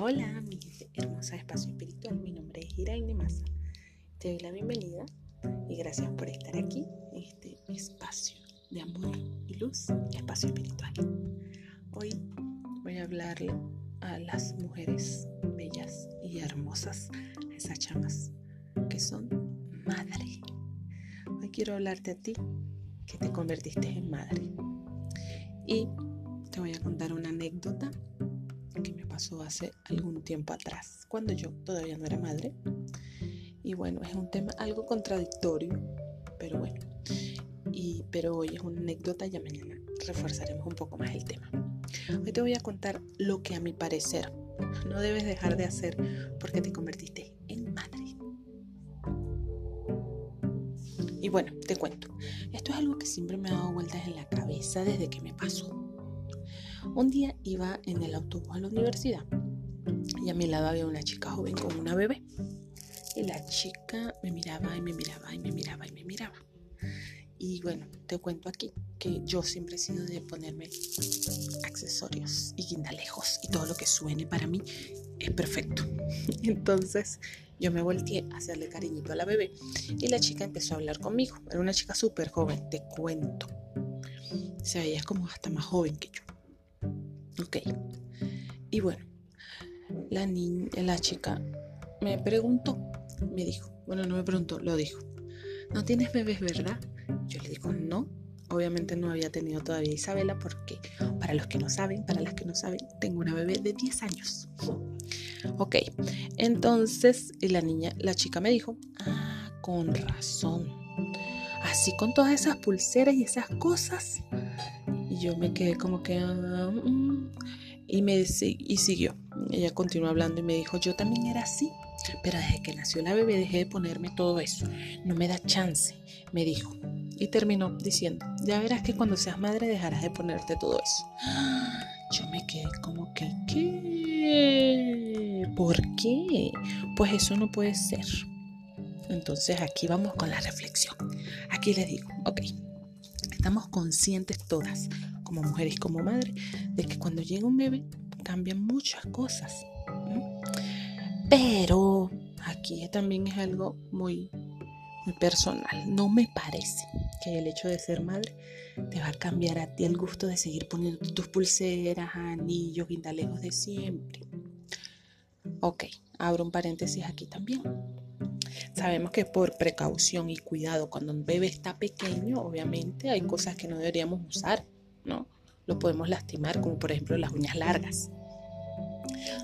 Hola, mi hermosa espacio espiritual. Mi nombre es Iraine Massa. Te doy la bienvenida y gracias por estar aquí en este espacio de amor y luz, espacio espiritual. Hoy voy a hablarle a las mujeres bellas y hermosas, esas chamas que son madre. Hoy quiero hablarte a ti que te convertiste en madre. Y te voy a contar una anécdota que me pasó hace algún tiempo atrás, cuando yo todavía no era madre. Y bueno, es un tema algo contradictorio, pero bueno. Y, pero hoy es una anécdota, ya mañana reforzaremos un poco más el tema. Hoy te voy a contar lo que a mi parecer no debes dejar de hacer porque te convertiste en madre. Y bueno, te cuento. Esto es algo que siempre me ha dado vueltas en la cabeza desde que me pasó. Un día iba en el autobús a la universidad y a mi lado había una chica joven con una bebé. Y la chica me miraba y me miraba y me miraba y me miraba. Y bueno, te cuento aquí que yo siempre he sido de ponerme accesorios y guindalejos y todo lo que suene para mí es perfecto. Entonces yo me volteé a hacerle cariñito a la bebé y la chica empezó a hablar conmigo. Era una chica súper joven, te cuento. Se veía como hasta más joven que yo. Ok. Y bueno, la niña, la chica me preguntó, me dijo, bueno, no me preguntó, lo dijo. ¿No tienes bebés, verdad? Yo le digo, no. Obviamente no había tenido todavía Isabela porque, para los que no saben, para las que no saben, tengo una bebé de 10 años. Ok, entonces la niña, la chica me dijo, ah, con razón. Así con todas esas pulseras y esas cosas. Yo me quedé como que... Ah, mm". y, me, y siguió. Ella continuó hablando y me dijo, yo también era así. Pero desde que nació la bebé dejé de ponerme todo eso. No me da chance, me dijo. Y terminó diciendo, ya verás que cuando seas madre dejarás de ponerte todo eso. Yo me quedé como que, ¿qué? ¿Por qué? Pues eso no puede ser. Entonces aquí vamos con la reflexión. Aquí les digo, ok, estamos conscientes todas, como mujeres como madres, de que cuando llega un bebé cambian muchas cosas. Pero aquí también es algo muy, muy personal. No me parece que el hecho de ser madre te va a cambiar a ti el gusto de seguir poniendo tus pulseras, anillos, guindalejos de siempre. Ok, abro un paréntesis aquí también. Sabemos que por precaución y cuidado, cuando un bebé está pequeño, obviamente hay cosas que no deberíamos usar, ¿no? Lo podemos lastimar, como por ejemplo las uñas largas.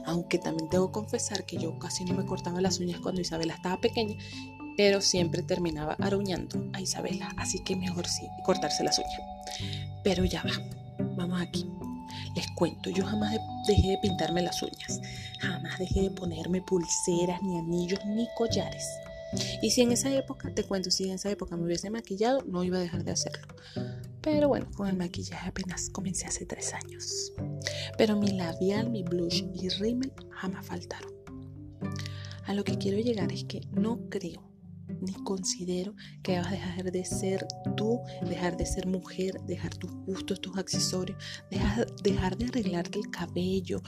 Aunque también que confesar que yo casi no me cortaba las uñas cuando Isabela estaba pequeña, pero siempre terminaba aruñando a Isabela, así que mejor sí cortarse las uñas. Pero ya va, vamos aquí. Les cuento, yo jamás dejé de pintarme las uñas, jamás dejé de ponerme pulseras, ni anillos, ni collares. Y si en esa época, te cuento, si en esa época me hubiese maquillado, no iba a dejar de hacerlo. Pero bueno, con el maquillaje apenas comencé hace tres años. Pero mi labial, mi blush y rímel jamás faltaron. A lo que quiero llegar es que no creo ni considero que debas dejar de ser tú, dejar de ser mujer, dejar tus gustos, tus accesorios, dejar, dejar de arreglarte el cabello,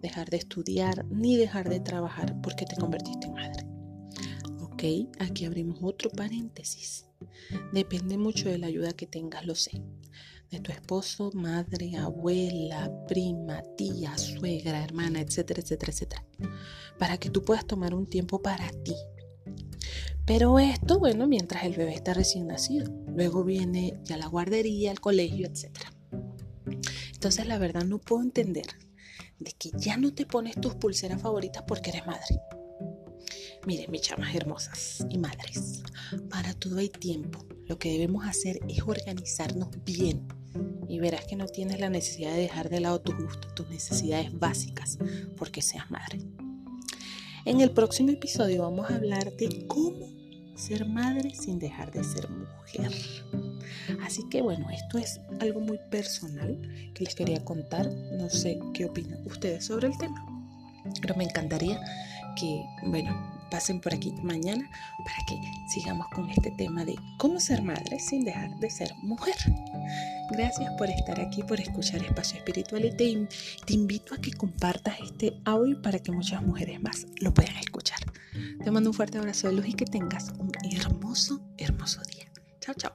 dejar de estudiar, ni dejar de trabajar porque te convertiste en madre. Ok, aquí abrimos otro paréntesis. Depende mucho de la ayuda que tengas, lo sé. De tu esposo, madre, abuela, prima, tía, suegra, hermana, etcétera, etcétera, etcétera. Para que tú puedas tomar un tiempo para ti, pero esto, bueno, mientras el bebé está recién nacido. Luego viene ya la guardería, el colegio, etc. Entonces, la verdad, no puedo entender de que ya no te pones tus pulseras favoritas porque eres madre. Miren, mis chamas hermosas y madres, para todo hay tiempo. Lo que debemos hacer es organizarnos bien y verás que no tienes la necesidad de dejar de lado tus gustos, tus necesidades básicas, porque seas madre. En el próximo episodio vamos a hablar de cómo ser madre sin dejar de ser mujer. Así que bueno, esto es algo muy personal que les quería contar. No sé qué opinan ustedes sobre el tema. Pero me encantaría que, bueno, pasen por aquí mañana para que sigamos con este tema de cómo ser madre sin dejar de ser mujer. Gracias por estar aquí, por escuchar Espacio Espiritual y te, te invito a que compartas este audio para que muchas mujeres más lo puedan escuchar. Te mando un fuerte abrazo de luz y que tengas un hermoso, hermoso día. Chao, chao.